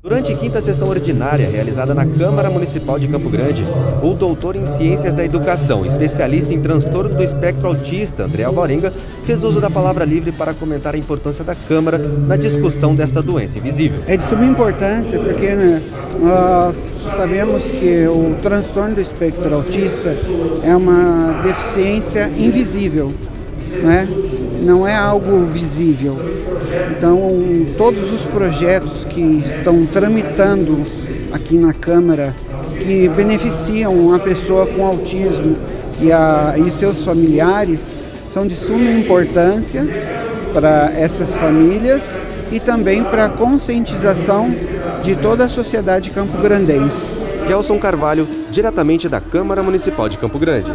Durante a quinta sessão ordinária realizada na Câmara Municipal de Campo Grande, o doutor em Ciências da Educação, especialista em transtorno do espectro autista, André Alvarenga, fez uso da palavra livre para comentar a importância da Câmara na discussão desta doença invisível. É de suma importância porque né, nós sabemos que o transtorno do espectro autista é uma deficiência invisível, né? não é algo visível. Então, todos os projetos que estão tramitando aqui na Câmara, que beneficiam a pessoa com autismo e, a, e seus familiares, são de suma importância para essas famílias e também para a conscientização de toda a sociedade campograndense. Gelson Carvalho, diretamente da Câmara Municipal de Campo Grande.